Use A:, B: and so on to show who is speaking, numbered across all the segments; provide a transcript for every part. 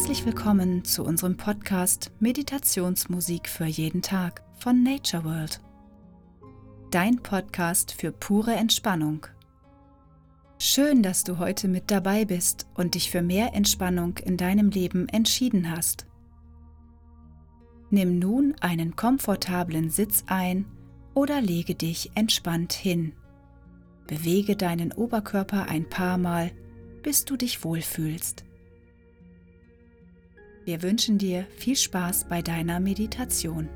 A: Herzlich willkommen zu unserem Podcast Meditationsmusik für jeden Tag von Nature World. Dein Podcast für pure Entspannung. Schön, dass du heute mit dabei bist und dich für mehr Entspannung in deinem Leben entschieden hast. Nimm nun einen komfortablen Sitz ein oder lege dich entspannt hin. Bewege deinen Oberkörper ein paar Mal, bis du dich wohlfühlst. Wir wünschen dir viel Spaß bei deiner Meditation.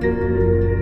A: Música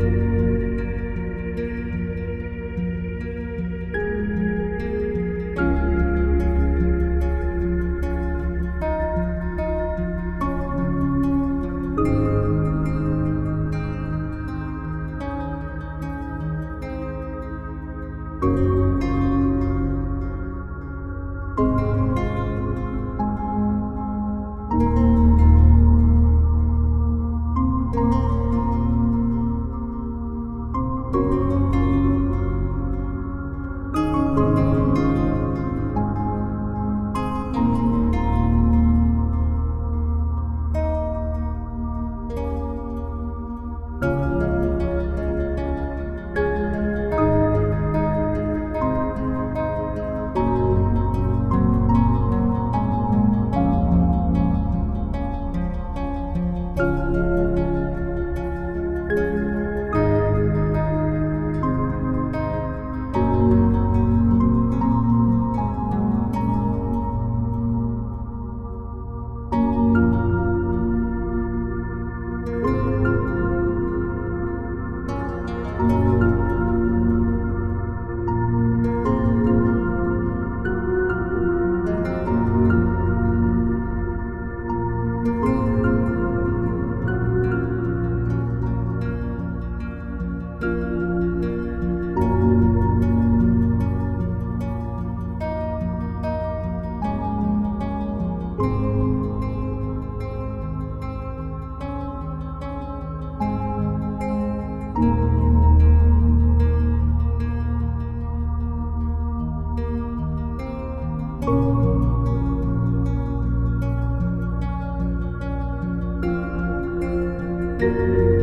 A: Música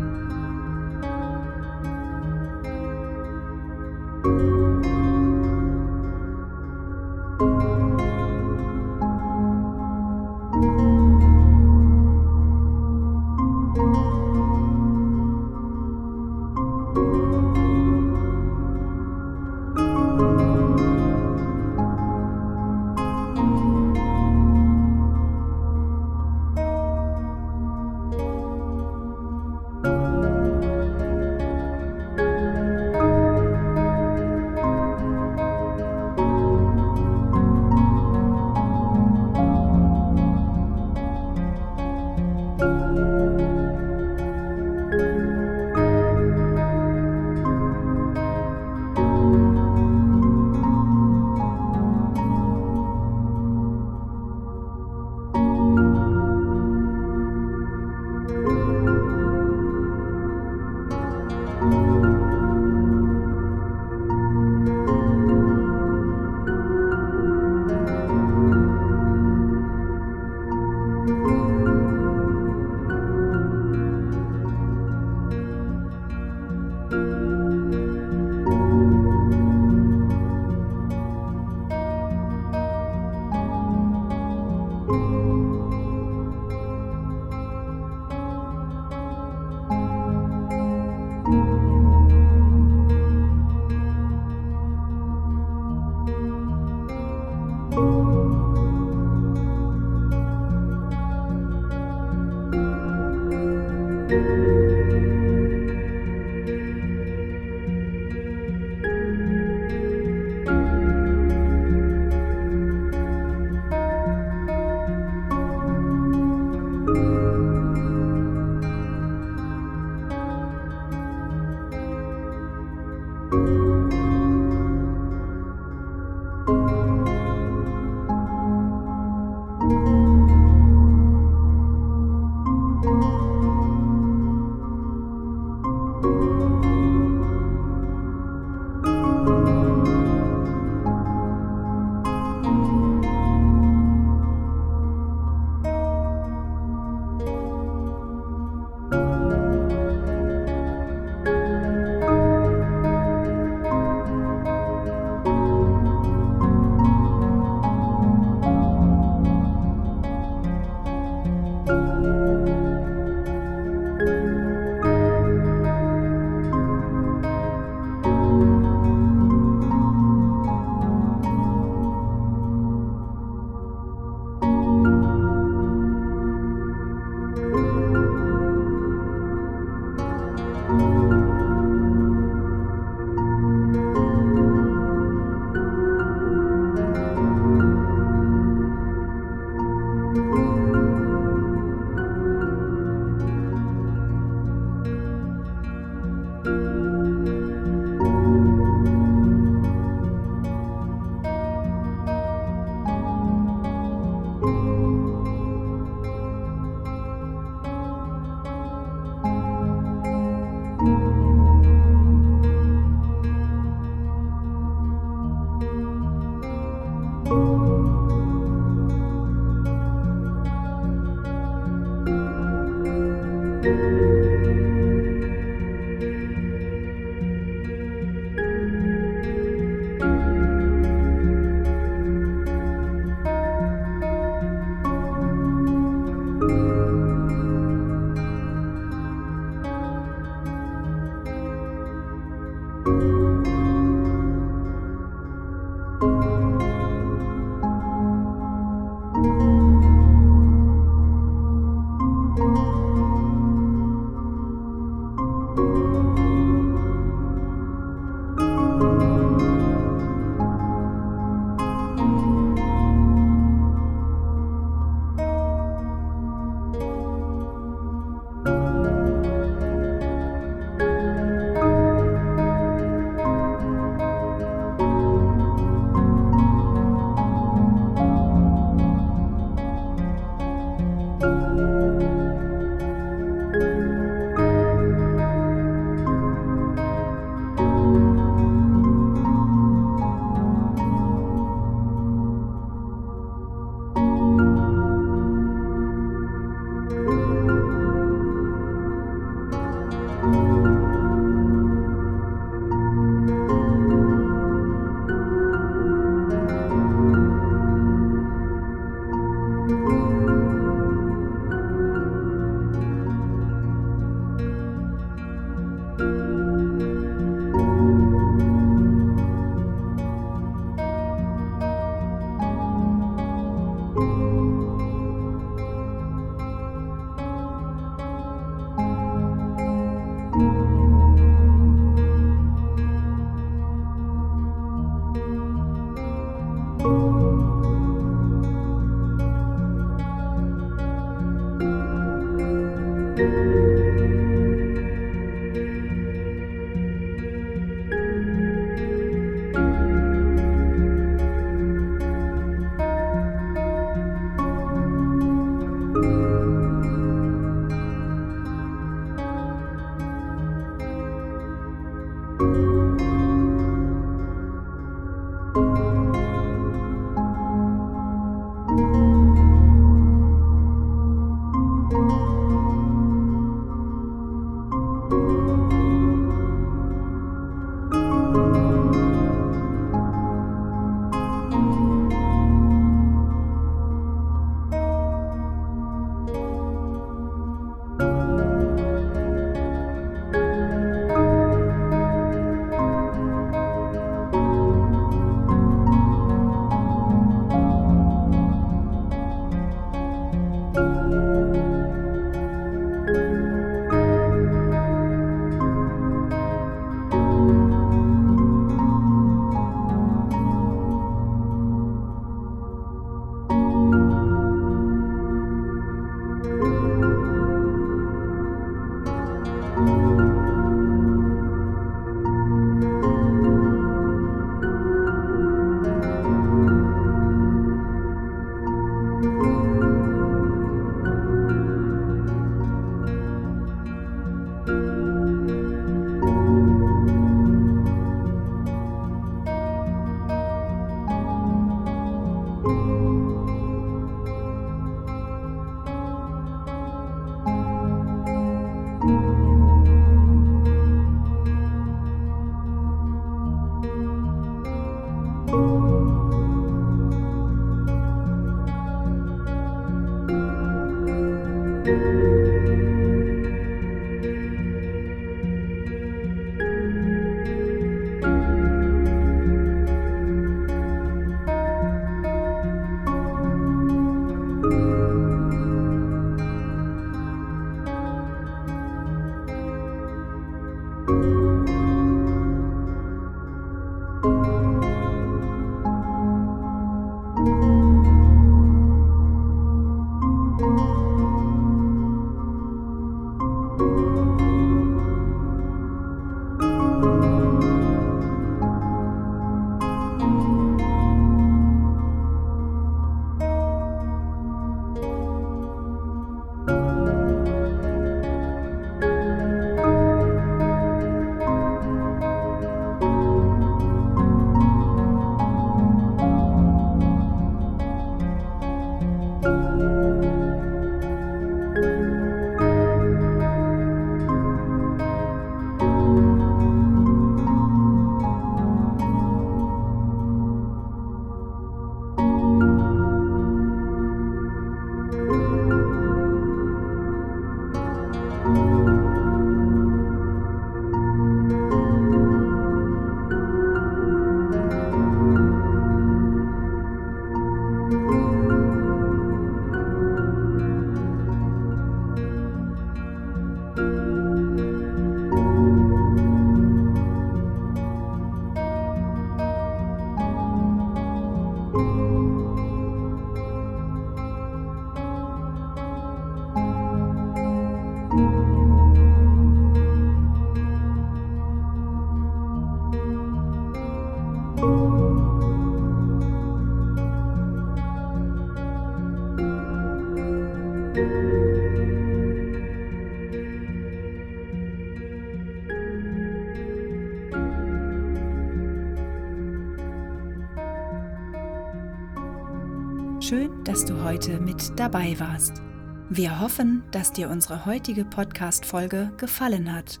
A: dabei warst. Wir hoffen, dass dir unsere heutige Podcast-Folge gefallen hat